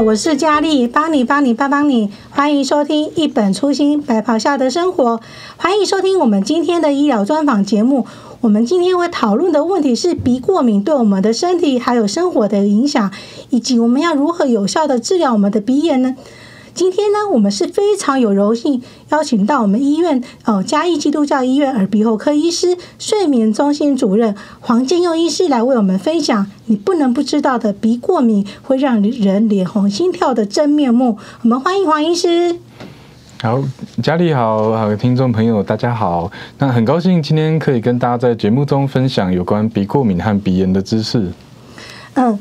我是佳丽，帮你帮你帮帮你，欢迎收听一本初心白袍下的生活，欢迎收听我们今天的医疗专访节目。我们今天会讨论的问题是鼻过敏对我们的身体还有生活的影响，以及我们要如何有效的治疗我们的鼻炎呢？今天呢，我们是非常有荣幸邀请到我们医院哦嘉义基督教医院耳鼻喉科医师、睡眠中心主任黄建佑医师来为我们分享你不能不知道的鼻过敏会让人脸红心跳的真面目。我们欢迎黄医师。好，家里好，好，听众朋友大家好。那很高兴今天可以跟大家在节目中分享有关鼻过敏和鼻炎的知识。嗯。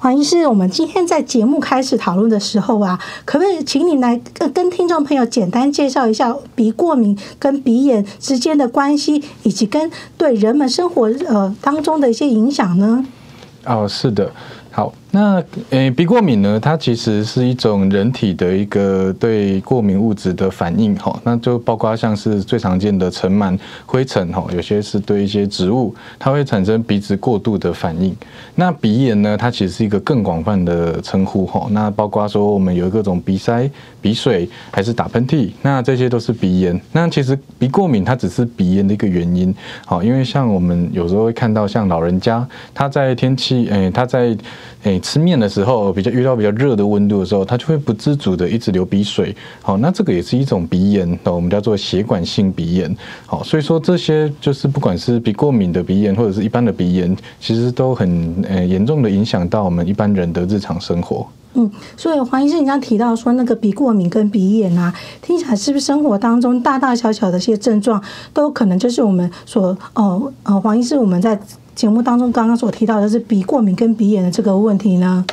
黄医师，我们今天在节目开始讨论的时候啊，可不可以请你来跟听众朋友简单介绍一下鼻过敏跟鼻炎之间的关系，以及跟对人们生活呃当中的一些影响呢？哦，是的，好。那诶，鼻过敏呢？它其实是一种人体的一个对过敏物质的反应哈。那就包括像是最常见的尘螨、灰尘哈，有些是对一些植物，它会产生鼻子过度的反应。那鼻炎呢？它其实是一个更广泛的称呼哈。那包括说我们有各种鼻塞、鼻水，还是打喷嚏，那这些都是鼻炎。那其实鼻过敏它只是鼻炎的一个原因。好，因为像我们有时候会看到像老人家，他在天气诶，他在诶。吃面的时候，比较遇到比较热的温度的时候，它就会不自主的一直流鼻水。好，那这个也是一种鼻炎，那我们叫做血管性鼻炎。好，所以说这些就是不管是鼻过敏的鼻炎，或者是一般的鼻炎，其实都很呃严重的影响到我们一般人的日常生活。嗯，所以黄医生，你刚提到说那个鼻过敏跟鼻炎啊，听起来是不是生活当中大大小小的一些症状，都可能就是我们所哦呃黄医生我们在。节目当中刚刚所提到的是鼻过敏跟鼻炎的这个问题呢？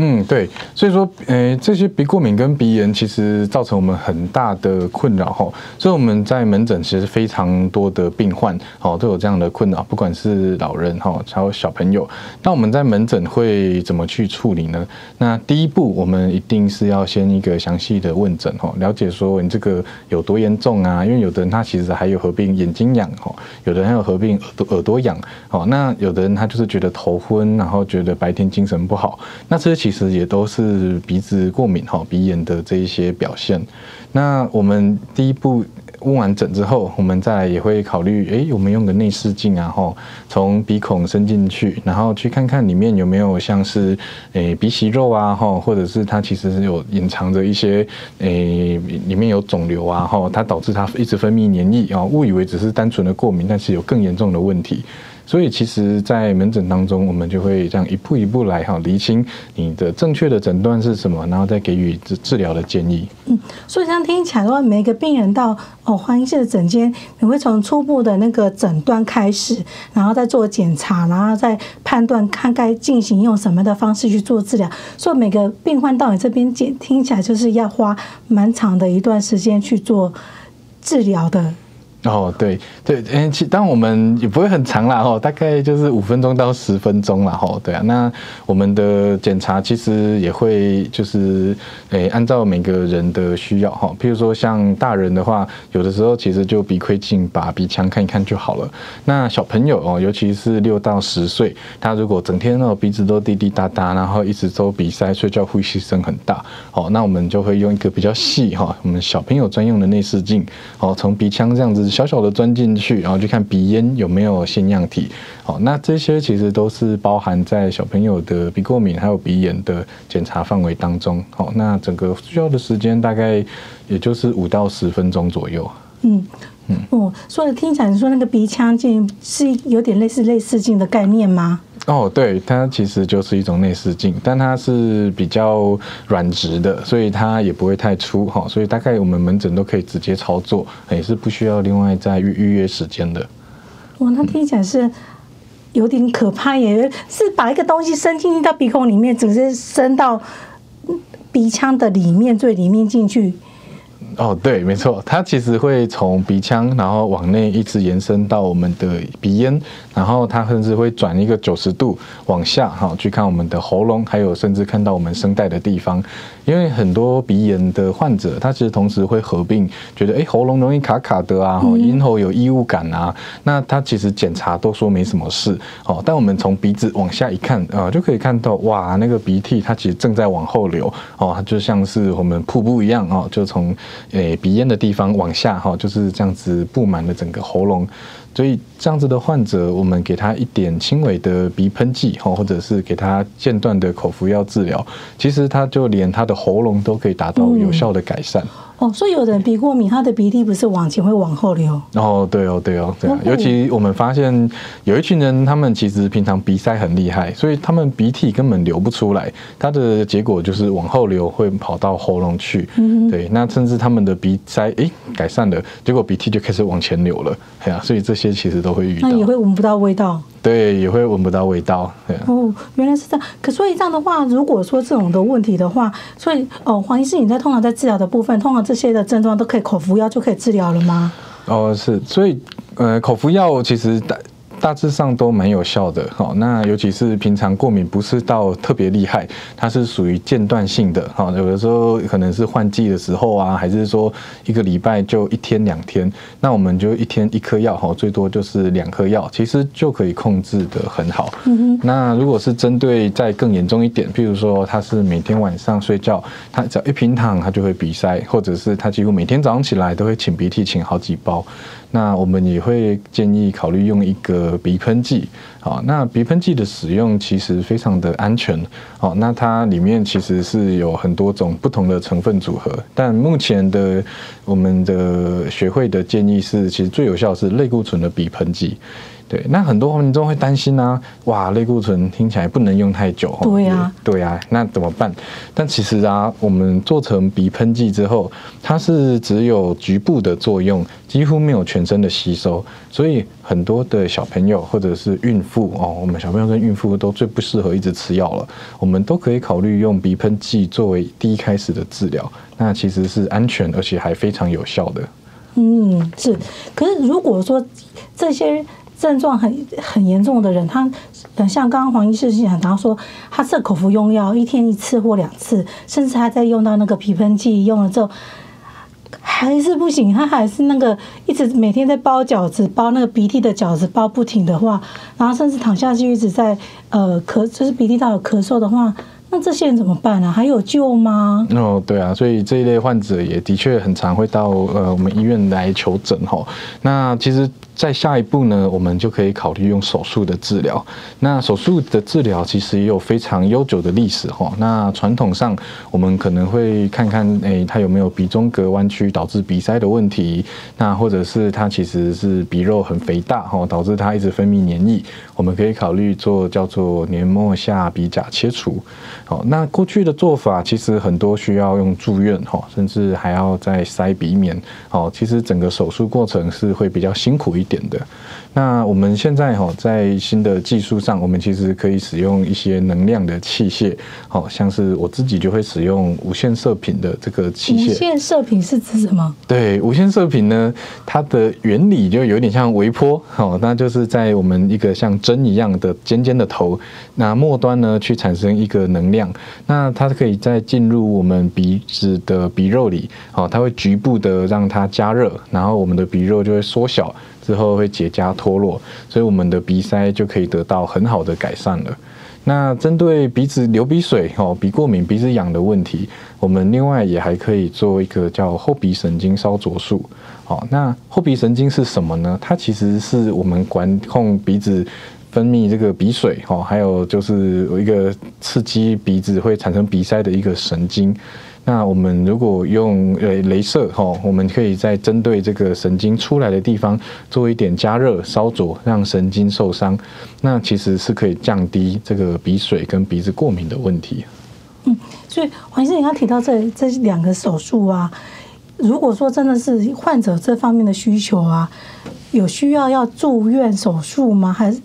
嗯，对，所以说，诶，这些鼻过敏跟鼻炎其实造成我们很大的困扰哈。所以我们在门诊其实非常多的病患，哦，都有这样的困扰，不管是老人哈，还有小朋友。那我们在门诊会怎么去处理呢？那第一步，我们一定是要先一个详细的问诊哈，了解说你这个有多严重啊？因为有的人他其实还有合并眼睛痒哈，有的人还有合并耳朵耳朵痒，哦，那有的人他就是觉得头昏，然后觉得白天精神不好，那这些其实也都是鼻子过敏哈，鼻炎的这一些表现。那我们第一步问完诊之后，我们再来也会考虑，哎，我们用个内视镜啊，哈，从鼻孔伸进去，然后去看看里面有没有像是，诶，鼻息肉啊，哈，或者是它其实是有隐藏着一些，诶，里面有肿瘤啊，哈，它导致它一直分泌黏液啊，误以为只是单纯的过敏，但是有更严重的问题。所以，其实，在门诊当中，我们就会这样一步一步来哈，厘清你的正确的诊断是什么，然后再给予治治疗的建议。嗯，所以这样听起来的话，每个病人到哦黄医师的诊间，你会从初步的那个诊断开始，然后再做检查，然后再判断看该进行用什么的方式去做治疗。所以每个病患到你这边检，听起来就是要花蛮长的一段时间去做治疗的。哦，对对，嗯，其当然我们也不会很长啦，吼，大概就是五分钟到十分钟啦，吼，对啊，那我们的检查其实也会就是，诶，按照每个人的需要，哈，譬如说像大人的话，有的时候其实就鼻窥镜把鼻腔看一看就好了。那小朋友哦，尤其是六到十岁，他如果整天哦鼻子都滴滴答答，然后一直都鼻塞，睡觉呼吸声很大，哦，那我们就会用一个比较细哈，我们小朋友专用的内视镜，哦，从鼻腔这样子。小小的钻进去，然后去看鼻咽有没有腺样体。好，那这些其实都是包含在小朋友的鼻过敏还有鼻炎的检查范围当中。好，那整个需要的时间大概也就是五到十分钟左右。嗯嗯，哦，所以听起来你说那个鼻腔镜是有点类似类似镜的概念吗？哦，对，它其实就是一种内视镜，但它是比较软质的，所以它也不会太粗哈，所以大概我们门诊都可以直接操作，也是不需要另外再预预约时间的。哇，那听起来是有点可怕耶，是把一个东西伸进到鼻孔里面，直接伸到鼻腔的里面最里面进去。哦，对，没错，它其实会从鼻腔，然后往内一直延伸到我们的鼻咽，然后它甚至会转一个九十度往下，哈，去看我们的喉咙，还有甚至看到我们声带的地方。因为很多鼻炎的患者，他其实同时会合并，觉得哎，喉咙容易卡卡的啊，咽喉有异物感啊，那他其实检查都说没什么事，哦，但我们从鼻子往下一看，啊，就可以看到，哇，那个鼻涕它其实正在往后流，哦，它就像是我们瀑布一样，哦，就从诶鼻咽的地方往下，哈，就是这样子布满了整个喉咙。所以这样子的患者，我们给他一点轻微的鼻喷剂哈，或者是给他间断的口服药治疗，其实他就连他的喉咙都可以达到有效的改善。嗯哦，所以有人鼻过敏，他的鼻涕不是往前，会往后流。哦，对哦，对哦，对啊。尤其我们发现有一群人，他们其实平常鼻塞很厉害，所以他们鼻涕根本流不出来，他的结果就是往后流，会跑到喉咙去。嗯，对，那甚至他们的鼻塞哎改善了，结果鼻涕就开始往前流了。对啊，所以这些其实都会遇到。那也会闻不到味道。对，也会闻不到味道。对啊。哦，原来是这样。可所以这样的话，如果说这种的问题的话，所以哦，黄医师，你在通常在治疗的部分，通常这些的症状都可以口服药就可以治疗了吗？哦，是，所以呃，口服药其实大致上都蛮有效的，好，那尤其是平常过敏不是到特别厉害，它是属于间断性的，好，有的时候可能是换季的时候啊，还是说一个礼拜就一天两天，那我们就一天一颗药，哈，最多就是两颗药，其实就可以控制得很好。嗯哼。那如果是针对再更严重一点，譬如说他是每天晚上睡觉，他只要一平躺，他就会鼻塞，或者是他几乎每天早上起来都会擤鼻涕，擤好几包。那我们也会建议考虑用一个鼻喷剂，好，那鼻喷剂的使用其实非常的安全，好，那它里面其实是有很多种不同的成分组合，但目前的我们的学会的建议是，其实最有效是类固醇的鼻喷剂。对，那很多民众会担心啊，哇，类固醇听起来不能用太久，对呀，对呀，那怎么办？但其实啊，我们做成鼻喷剂之后，它是只有局部的作用，几乎没有全身的吸收，所以很多的小朋友或者是孕妇哦，我们小朋友跟孕妇都最不适合一直吃药了，我们都可以考虑用鼻喷剂作为第一开始的治疗，那其实是安全而且还非常有效的。嗯，是，可是如果说这些。症状很很严重的人，他像刚刚黄医师讲，他说他是口服用药，一天一次或两次，甚至他在用到那个鼻喷剂用了之后，还是不行，他还是那个一直每天在包饺子，包那个鼻涕的饺子，包不停的话，然后甚至躺下去一直在呃咳，就是鼻涕到有咳嗽的话，那这些人怎么办呢、啊？还有救吗？哦，对啊，所以这一类患者也的确很常会到呃我们医院来求诊哈。那其实。在下一步呢，我们就可以考虑用手术的治疗。那手术的治疗其实也有非常悠久的历史哈。那传统上，我们可能会看看，诶，他有没有鼻中隔弯曲导致鼻塞的问题？那或者是他其实是鼻肉很肥大哈，导致他一直分泌黏液。我们可以考虑做叫做黏膜下鼻甲切除。好，那过去的做法其实很多需要用住院哈，甚至还要再塞鼻棉。好，其实整个手术过程是会比较辛苦一点的。那我们现在哈，在新的技术上，我们其实可以使用一些能量的器械，好像是我自己就会使用无线射频的这个器械。无线射频是指什么？对，无线射频呢，它的原理就有点像微波，好，那就是在我们一个像针一样的尖尖的头，那末端呢去产生一个能量，那它可以再进入我们鼻子的鼻肉里，好，它会局部的让它加热，然后我们的鼻肉就会缩小。之后会结痂脱落，所以我们的鼻塞就可以得到很好的改善了。那针对鼻子流鼻水、哦鼻过敏、鼻子痒的问题，我们另外也还可以做一个叫后鼻神经烧灼术。好，那后鼻神经是什么呢？它其实是我们管控鼻子分泌这个鼻水，哦，还有就是有一个刺激鼻子会产生鼻塞的一个神经。那我们如果用呃雷射哈，我们可以在针对这个神经出来的地方做一点加热烧灼，让神经受伤，那其实是可以降低这个鼻水跟鼻子过敏的问题。嗯，所以黄医生，你刚提到这这两个手术啊，如果说真的是患者这方面的需求啊，有需要要住院手术吗？还是？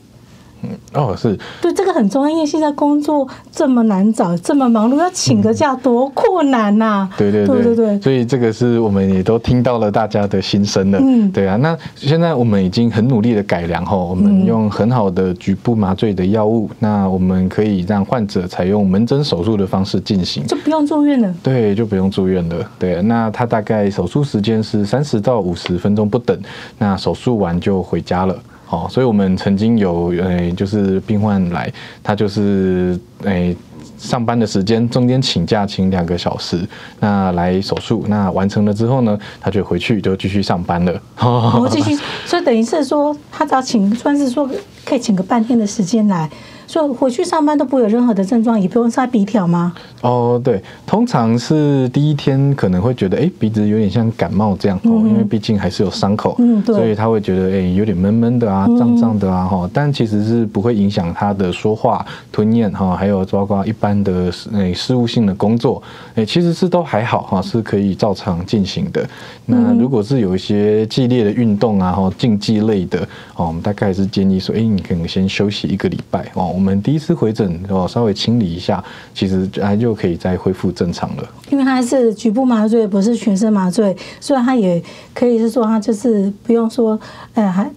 哦，是对，这个很重要，因为现在工作这么难找，这么忙碌，要请个假多困难呐、啊嗯！对对对对对，所以这个是我们也都听到了大家的心声了。嗯，对啊，那现在我们已经很努力的改良后，我们用很好的局部麻醉的药物，那我们可以让患者采用门诊手术的方式进行，就不用住院了。对，就不用住院了。对，那他大概手术时间是三十到五十分钟不等，那手术完就回家了。哦，所以我们曾经有诶，就是病患来，他就是诶上班的时间中间请假请两个小时，那来手术，那完成了之后呢，他就回去就继续上班了。我，继续，所以等于是说，他只要请，算是说可以请个半天的时间来。就回去上班都不会有任何的症状，也不用塞鼻条吗？哦，对，通常是第一天可能会觉得，哎，鼻子有点像感冒这样，哦，因为毕竟还是有伤口，嗯，对，所以他会觉得，哎，有点闷闷的啊，胀胀的啊，哈，但其实是不会影响他的说话、吞咽，哈，还有包括一般的诶事务性的工作，哎，其实是都还好，哈，是可以照常进行的。那如果是有一些激烈的运动啊，哈，竞技类的，哦，我们大概是建议说，哎，你可能先休息一个礼拜，哦。我们第一次回诊哦，稍微清理一下，其实还就可以再恢复正常了。因为它是局部麻醉，不是全身麻醉，所以它也可以是说，它就是不用说，呃，还。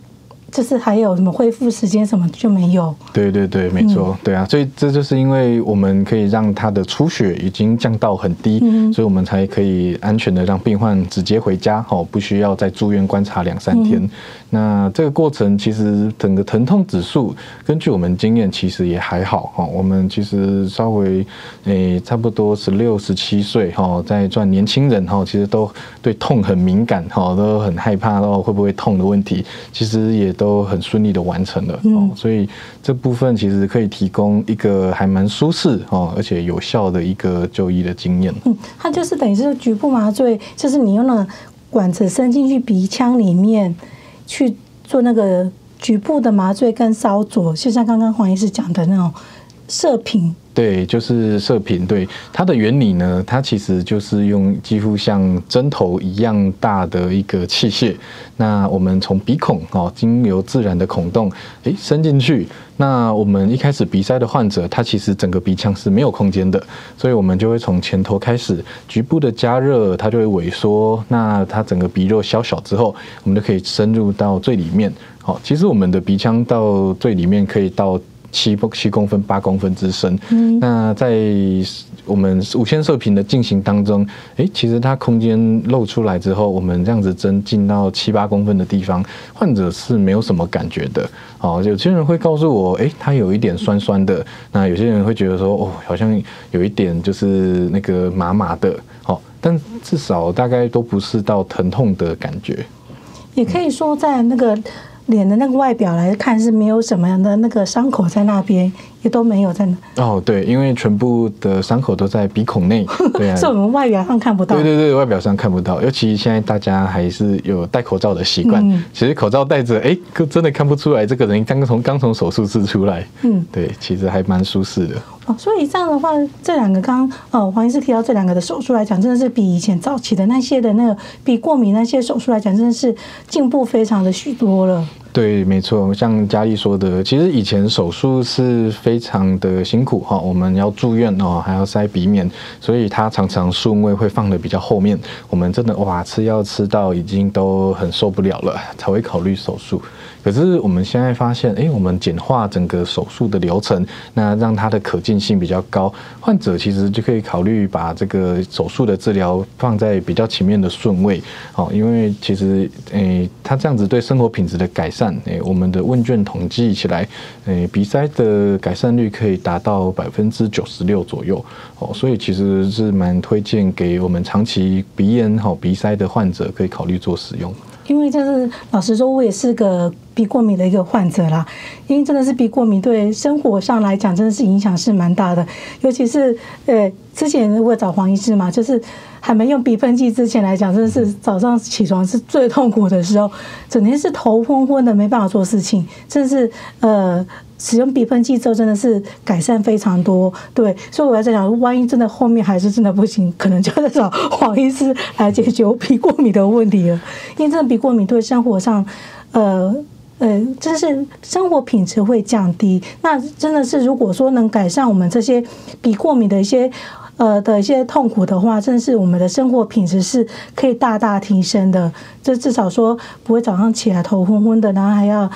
就是还有什么恢复时间什么就没有？对对对，没错，对啊，所以这就是因为我们可以让他的出血已经降到很低，所以我们才可以安全的让病患直接回家，哦，不需要再住院观察两三天。那这个过程其实整个疼痛指数，根据我们经验，其实也还好哈。我们其实稍微诶，差不多十六、十七岁哈，在转年轻人哈，其实都对痛很敏感哈，都很害怕到会不会痛的问题，其实也。都很顺利的完成了，嗯，所以这部分其实可以提供一个还蛮舒适哦，而且有效的一个就医的经验。嗯，它就是等于是局部麻醉，就是你用那管子伸进去鼻腔里面去做那个局部的麻醉跟烧灼，就像刚刚黄医师讲的那种射频。对，就是射频。对它的原理呢，它其实就是用几乎像针头一样大的一个器械。那我们从鼻孔哦，经由自然的孔洞，诶，伸进去。那我们一开始鼻塞的患者，他其实整个鼻腔是没有空间的，所以我们就会从前头开始局部的加热，它就会萎缩。那它整个鼻肉消小之后，我们就可以深入到最里面。好，其实我们的鼻腔到最里面可以到。七不七公分八公分之深，嗯，那在我们无线射频的进行当中，诶，其实它空间露出来之后，我们这样子针进到七八公分的地方，患者是没有什么感觉的。哦，有些人会告诉我，诶，它有一点酸酸的。那有些人会觉得说，哦，好像有一点就是那个麻麻的。哦，但至少大概都不是到疼痛的感觉。也可以说在那个。脸的那个外表来看是没有什么样的那个伤口在那边，也都没有在那。哦，对，因为全部的伤口都在鼻孔内，对啊，是我们外表上看不到。对对对，外表上看不到，尤其现在大家还是有戴口罩的习惯。嗯、其实口罩戴着，哎，真的看不出来这个人刚刚从刚从手术室出来。嗯，对，其实还蛮舒适的。哦，所以这样的话，这两个刚刚哦，黄医师提到这两个的手术来讲，真的是比以前早期的那些的那个比过敏那些手术来讲，真的是进步非常的许多了。对，没错，像佳丽说的，其实以前手术是非常的辛苦哈，我们要住院哦，还要塞鼻棉，所以他常常顺位会放的比较后面，我们真的哇，吃药吃到已经都很受不了了，才会考虑手术。可是我们现在发现，哎，我们简化整个手术的流程，那让它的可见性比较高，患者其实就可以考虑把这个手术的治疗放在比较前面的顺位，哦，因为其实，诶，他这样子对生活品质的改善，诶，我们的问卷统计起来，诶，鼻塞的改善率可以达到百分之九十六左右，哦，所以其实是蛮推荐给我们长期鼻炎、好鼻塞的患者可以考虑做使用。因为就是老实说，我也是个鼻过敏的一个患者啦。因为真的是鼻过敏，对生活上来讲，真的是影响是蛮大的。尤其是呃，之前我找黄医师嘛，就是还没用鼻喷剂之前来讲，真的是早上起床是最痛苦的时候，整天是头昏昏的，没办法做事情，真的是呃。使用鼻喷剂之后，真的是改善非常多。对，所以我要在想，万一真的后面还是真的不行，可能就要找黄医师来解决鼻过敏的问题了。因为真的鼻过敏对生活上，呃，呃，就是生活品质会降低。那真的是，如果说能改善我们这些鼻过敏的一些呃的一些痛苦的话，真的是我们的生活品质是可以大大提升的。就至少说不会早上起来头昏昏的，然后还要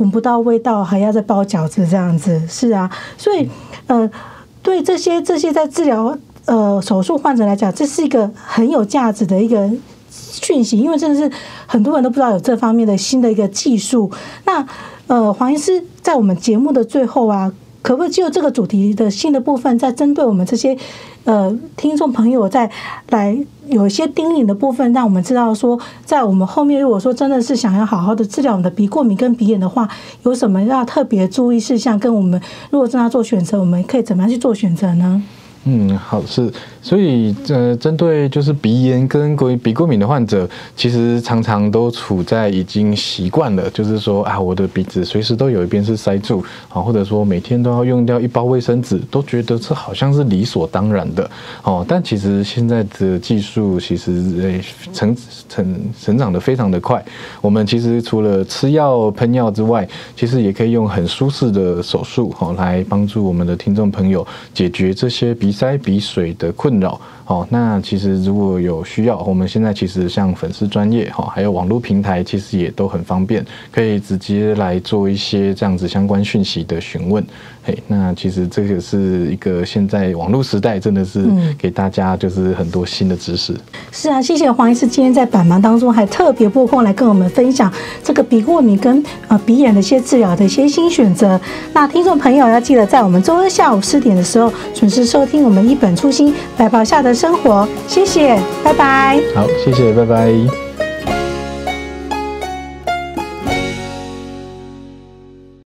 闻不到味道，还要再包饺子这样子。是啊，所以呃，对这些这些在治疗呃手术患者来讲，这是一个很有价值的一个。讯息，因为真的是很多人都不知道有这方面的新的一个技术。那呃，黄医师在我们节目的最后啊，可不可以就这个主题的新的部分，再针对我们这些呃听众朋友，再来有一些叮咛的部分，让我们知道说，在我们后面如果说真的是想要好好的治疗我们的鼻过敏跟鼻炎的话，有什么要特别注意事项？跟我们如果正在做选择，我们可以怎么样去做选择呢？嗯，好，是，所以呃，针对就是鼻炎跟过鼻过敏的患者，其实常常都处在已经习惯了，就是说啊，我的鼻子随时都有一边是塞住啊，或者说每天都要用掉一包卫生纸，都觉得这好像是理所当然的哦。但其实现在的技术其实诶成成成长的非常的快，我们其实除了吃药喷药之外，其实也可以用很舒适的手术哦，来帮助我们的听众朋友解决这些鼻。鼻塞、鼻水的困扰，哦，那其实如果有需要，我们现在其实像粉丝专业哈，还有网络平台，其实也都很方便，可以直接来做一些这样子相关讯息的询问。嘿，那其实这个是一个现在网络时代，真的是给大家就是很多新的知识。嗯、是啊，谢谢黄医师今天在百忙当中还特别拨空来跟我们分享这个鼻过敏跟呃鼻炎的一些治疗的一些新选择。那听众朋友要记得在我们周二下午四点的时候准时收听我们一本初心白袍下的生活。谢谢，拜拜。好，谢谢，拜拜。